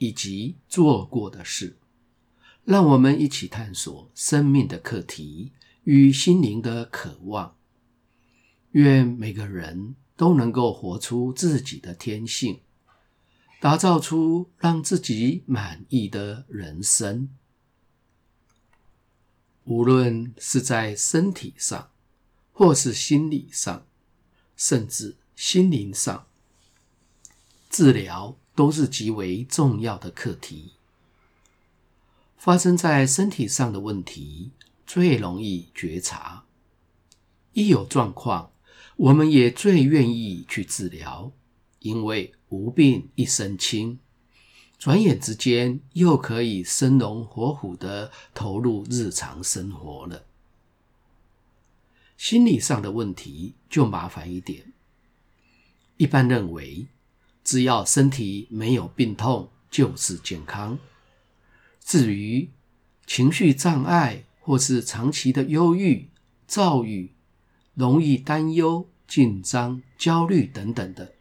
以及做过的事，让我们一起探索生命的课题与心灵的渴望。愿每个人都能够活出自己的天性，打造出让自己满意的人生。无论是在身体上，或是心理上，甚至心灵上，治疗都是极为重要的课题。发生在身体上的问题最容易觉察，一有状况，我们也最愿意去治疗，因为无病一身轻，转眼之间又可以生龙活虎地投入日常生活了。心理上的问题就麻烦一点，一般认为，只要身体没有病痛就是健康。至于情绪障碍或是长期的忧郁、躁郁，容易担忧、紧张、焦虑等等的，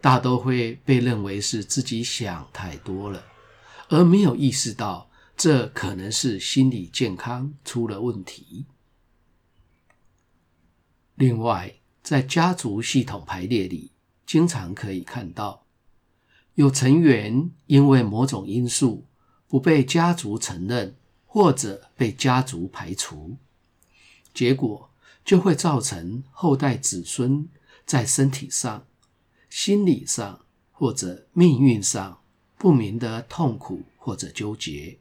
大都会被认为是自己想太多了，而没有意识到这可能是心理健康出了问题。另外，在家族系统排列里，经常可以看到有成员因为某种因素不被家族承认，或者被家族排除，结果。就会造成后代子孙在身体上、心理上或者命运上不明的痛苦或者纠结，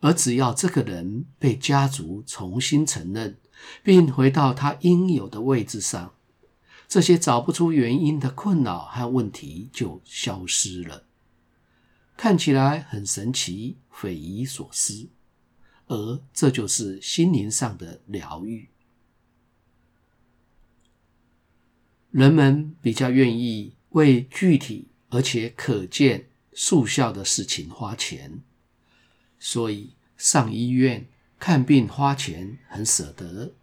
而只要这个人被家族重新承认，并回到他应有的位置上，这些找不出原因的困扰和问题就消失了。看起来很神奇、匪夷所思，而这就是心灵上的疗愈。人们比较愿意为具体而且可见速效的事情花钱，所以上医院看病花钱很舍得，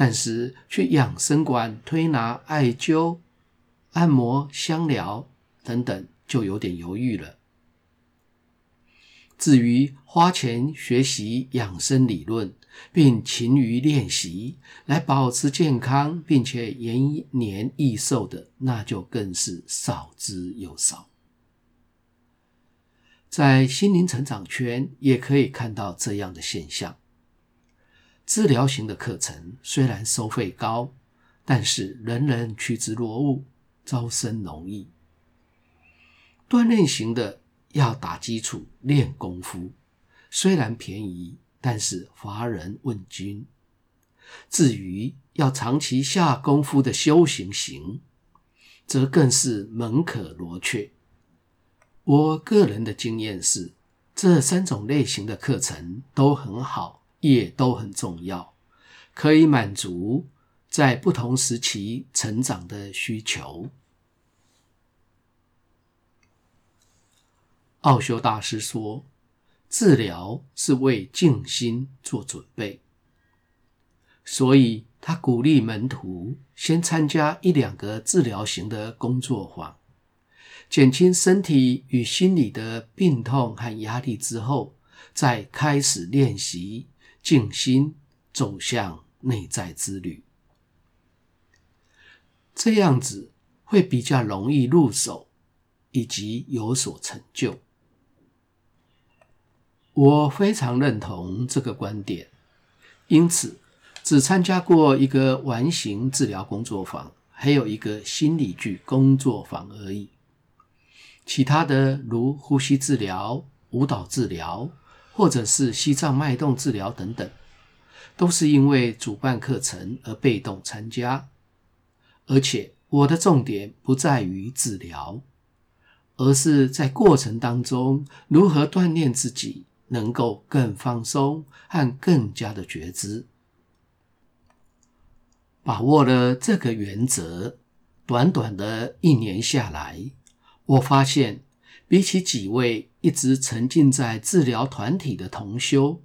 但是去养生馆推拿、艾灸、按摩、香疗等等就有点犹豫了。至于花钱学习养生理论，并勤于练习来保持健康，并且延年益寿的，那就更是少之又少。在心灵成长圈也可以看到这样的现象。治疗型的课程虽然收费高，但是人人趋之若鹜，招生容易。锻炼型的。要打基础、练功夫，虽然便宜，但是乏人问津。至于要长期下功夫的修行型，则更是门可罗雀。我个人的经验是，这三种类型的课程都很好，也都很重要，可以满足在不同时期成长的需求。奥修大师说：“治疗是为静心做准备，所以他鼓励门徒先参加一两个治疗型的工作坊，减轻身体与心理的病痛和压力之后，再开始练习静心，走向内在之旅。这样子会比较容易入手，以及有所成就。”我非常认同这个观点，因此只参加过一个完形治疗工作坊，还有一个心理剧工作坊而已。其他的如呼吸治疗、舞蹈治疗，或者是西藏脉动治疗等等，都是因为主办课程而被动参加。而且我的重点不在于治疗，而是在过程当中如何锻炼自己，能够更放松和更加的觉知。把握了这个原则，短短的一年下来，我发现比起几位一直沉浸在治疗团体的同修，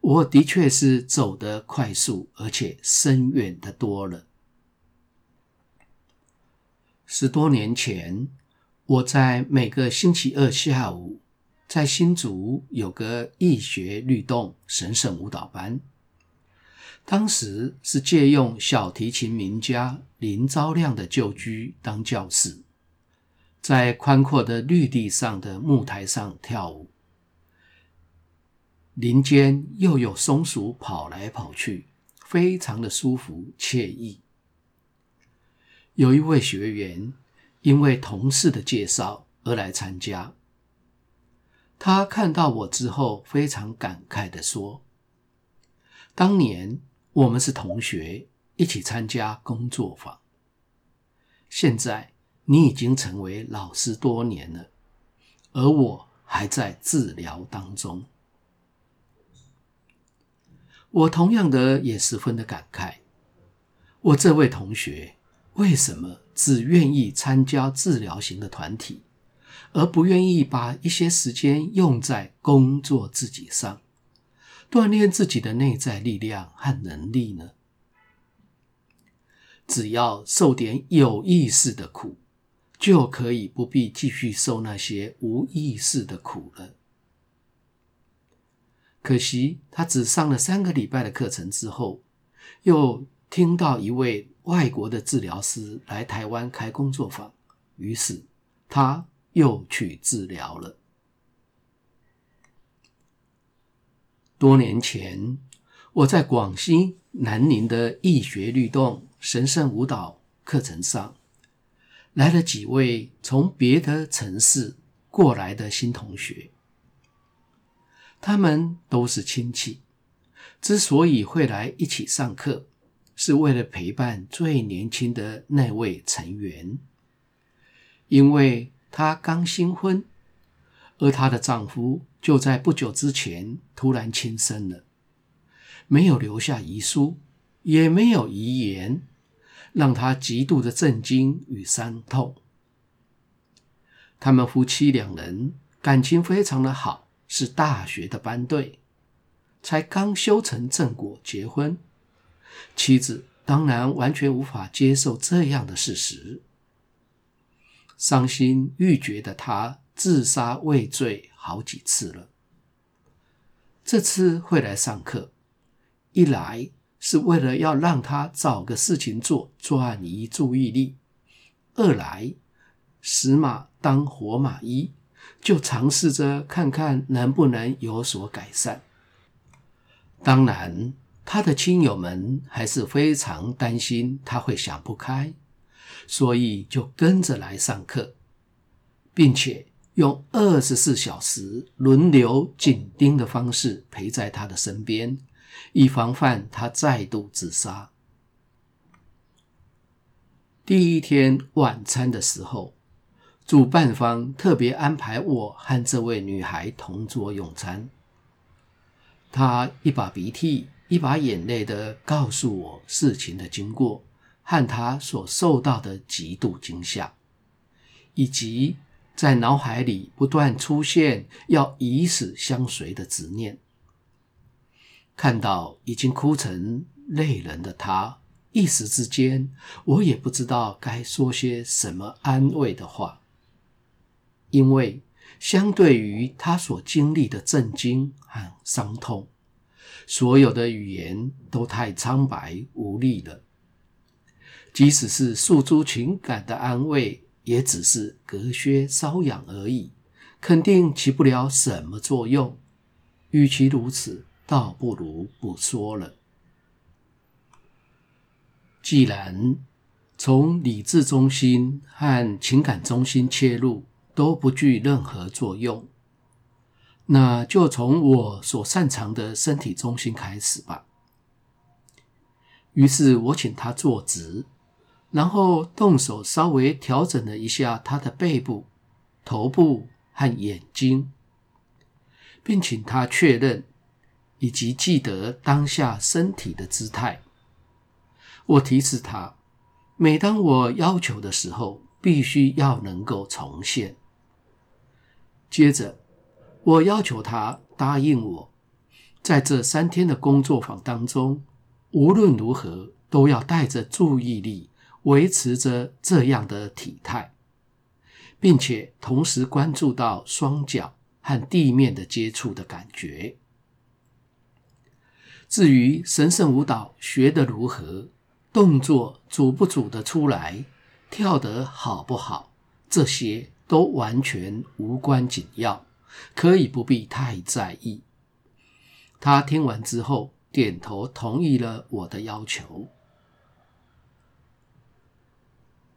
我的确是走得快速而且深远的多了。十多年前，我在每个星期二下午，在新竹有个易学律动神圣舞蹈班。当时是借用小提琴名家林昭亮的旧居当教室，在宽阔的绿地上的木台上跳舞。林间又有松鼠跑来跑去，非常的舒服惬意。有一位学员。因为同事的介绍而来参加，他看到我之后非常感慨地说：“当年我们是同学，一起参加工作坊。现在你已经成为老师多年了，而我还在治疗当中。”我同样的也十分的感慨，我这位同学为什么只愿意参加治疗型的团体，而不愿意把一些时间用在工作自己上，锻炼自己的内在力量和能力呢？只要受点有意识的苦，就可以不必继续受那些无意识的苦了。可惜他只上了三个礼拜的课程之后，又听到一位。外国的治疗师来台湾开工作坊，于是他又去治疗了。多年前，我在广西南宁的易学律动神圣舞蹈课程上，来了几位从别的城市过来的新同学，他们都是亲戚，之所以会来一起上课。是为了陪伴最年轻的那位成员，因为她刚新婚，而她的丈夫就在不久之前突然轻生了，没有留下遗书，也没有遗言，让他极度的震惊与伤痛。他们夫妻两人感情非常的好，是大学的班对，才刚修成正果结婚。妻子当然完全无法接受这样的事实，伤心欲绝的他自杀未遂好几次了。这次会来上课，一来是为了要让他找个事情做，转移注意力；二来死马当活马医，就尝试着看看能不能有所改善。当然。他的亲友们还是非常担心他会想不开，所以就跟着来上课，并且用二十四小时轮流紧盯的方式陪在他的身边，以防范他再度自杀。第一天晚餐的时候，主办方特别安排我和这位女孩同桌用餐，她一把鼻涕，一把眼泪的告诉我事情的经过和他所受到的极度惊吓，以及在脑海里不断出现要以死相随的执念。看到已经哭成泪人的他，一时之间我也不知道该说些什么安慰的话，因为相对于他所经历的震惊和伤痛。所有的语言都太苍白无力了，即使是诉诸情感的安慰，也只是隔靴搔痒而已，肯定起不了什么作用。与其如此，倒不如不说了。既然从理智中心和情感中心切入都不具任何作用。那就从我所擅长的身体中心开始吧。于是我请他坐直，然后动手稍微调整了一下他的背部，头部和眼睛，并请他确认以及记得当下身体的姿态。我提示他，每当我要求的时候，必须要能够重现。接着，我要求他答应我，在这三天的工作坊当中，无论如何都要带着注意力，维持着这样的体态，并且同时关注到双脚和地面的接触的感觉。至于神圣舞蹈学得如何，动作组不组得出来，跳得好不好，这些都完全无关紧要，可以不必太在意。他听完之后，点头同意了我的要求。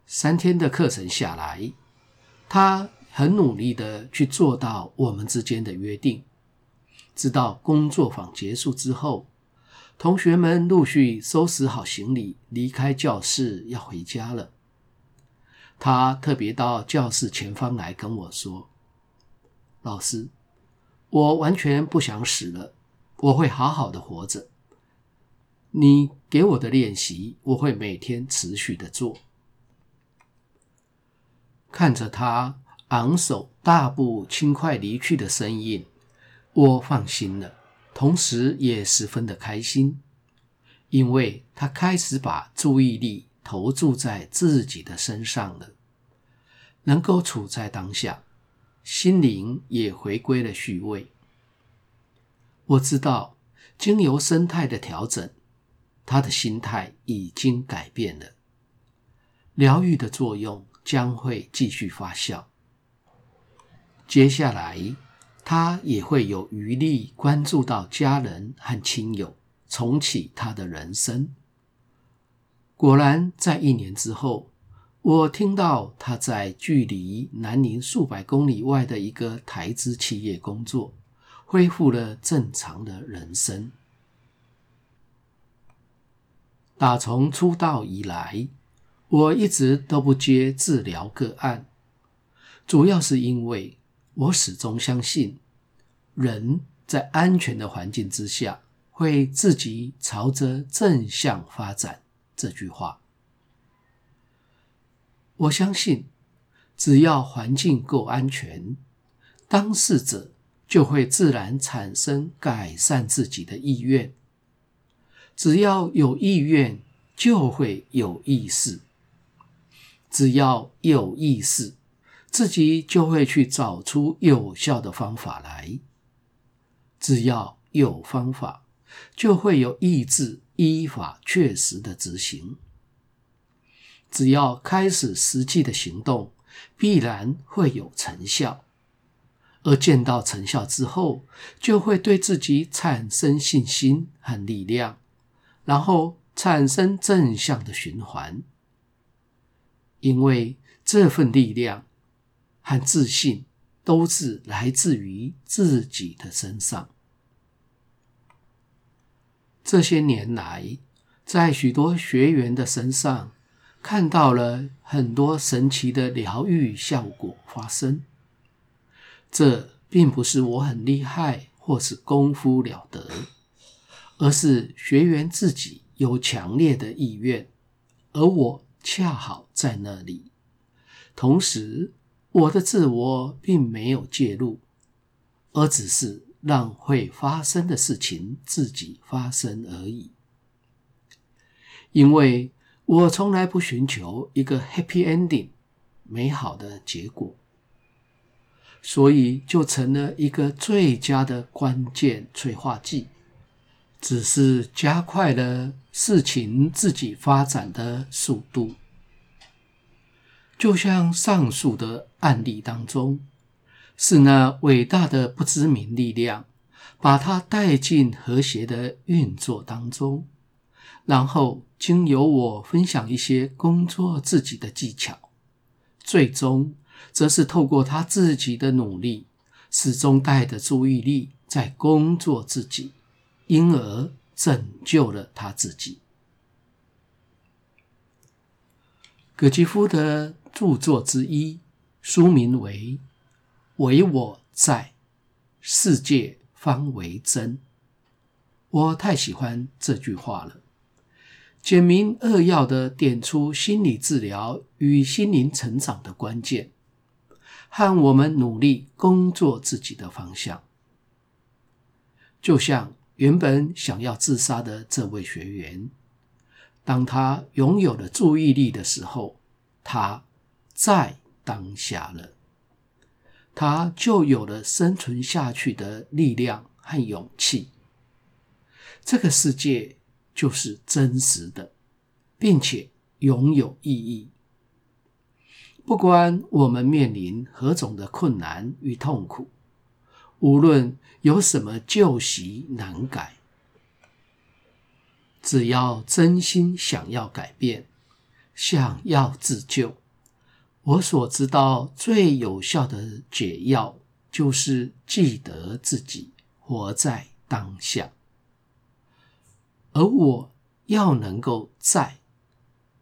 三天的课程下来，他很努力的去做到我们之间的约定。直到工作坊结束之后，同学们陆续收拾好行李，离开教室要回家了。他特别到教室前方来跟我说：“老师，我完全不想死了，我会好好的活着。你给我的练习，我会每天持续的做。”看着他昂首大步轻快离去的身影，我放心了，同时也十分的开心，因为他开始把注意力投注在自己的身上了，能够处在当下，心灵也回归了序位。我知道，经由生态的调整，他的心态已经改变了，疗愈的作用。将会继续发酵。接下来，他也会有余力关注到家人和亲友，重启他的人生。果然，在一年之后，我听到他在距离南宁数百公里外的一个台资企业工作，恢复了正常的人生。打从出道以来，我一直都不接治疗个案，主要是因为我始终相信，人在安全的环境之下会自己朝着正向发展这句话。我相信，只要环境够安全，当事者就会自然产生改善自己的意愿。只要有意愿，就会有意识。只要有意识，自己就会去找出有效的方法来；只要有方法，就会有意志依法确实的执行；只要开始实际的行动，必然会有成效。而见到成效之后，就会对自己产生信心和力量，然后产生正向的循环。因为这份力量和自信都是来自于自己的身上。这些年来，在许多学员的身上看到了很多神奇的疗愈效果发生。这并不是我很厉害或是功夫了得，而是学员自己有强烈的意愿，而我。恰好在那里，同时我的自我并没有介入，而只是让会发生的事情自己发生而已。因为我从来不寻求一个 happy ending 美好的结果，所以就成了一个最佳的关键催化剂。只是加快了事情自己发展的速度，就像上述的案例当中，是那伟大的不知名力量，把它带进和谐的运作当中，然后经由我分享一些工作自己的技巧，最终则是透过他自己的努力，始终带着注意力在工作自己。因而拯救了他自己。葛吉夫的著作之一，书名为《唯我在，世界方为真。我太喜欢这句话了，简明扼要地点出心理治疗与心灵成长的关键，和我们努力工作自己的方向。就像原本想要自杀的这位学员，当他拥有了注意力的时候，他在当下了，他就有了生存下去的力量和勇气。这个世界就是真实的，并且拥有意义。不管我们面临何种的困难与痛苦，无论有什么旧习难改，只要真心想要改变，想要自救，我所知道最有效的解药，就是记得自己活在当下。而我要能够在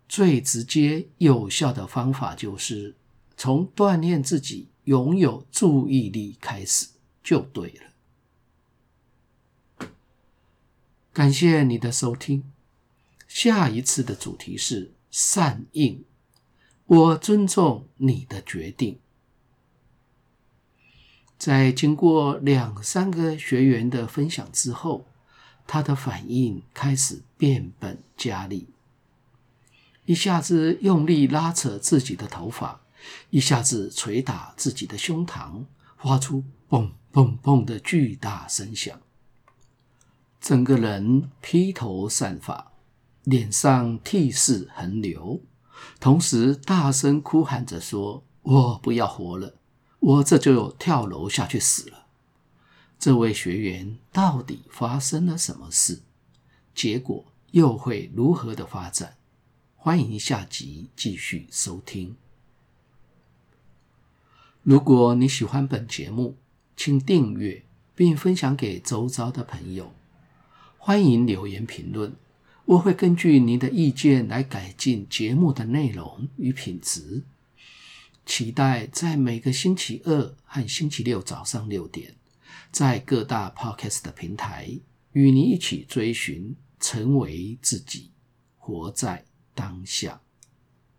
最直接有效的方法，就是从锻炼自己拥有注意力开始，就对了。感谢你的收听，下一次的主题是善应，我尊重你的决定。在经过两三个学员的分享之后。他的反应开始变本加厉，一下子用力拉扯自己的头发，一下子捶打自己的胸膛，发出“砰砰砰”的巨大声响。整个人披头散发，脸上涕泗横流，同时大声哭喊着说：“我不要活了，我这就跳楼下去死了。”这位学员到底发生了什么事？结果又会如何的发展？欢迎下集继续收听。如果你喜欢本节目，请订阅并分享给周遭的朋友。欢迎留言评论，我会根据您的意见来改进节目的内容与品质。期待在每个星期二和星期六早上六点。在各大 Podcast 的平台，与你一起追寻，成为自己，活在当下。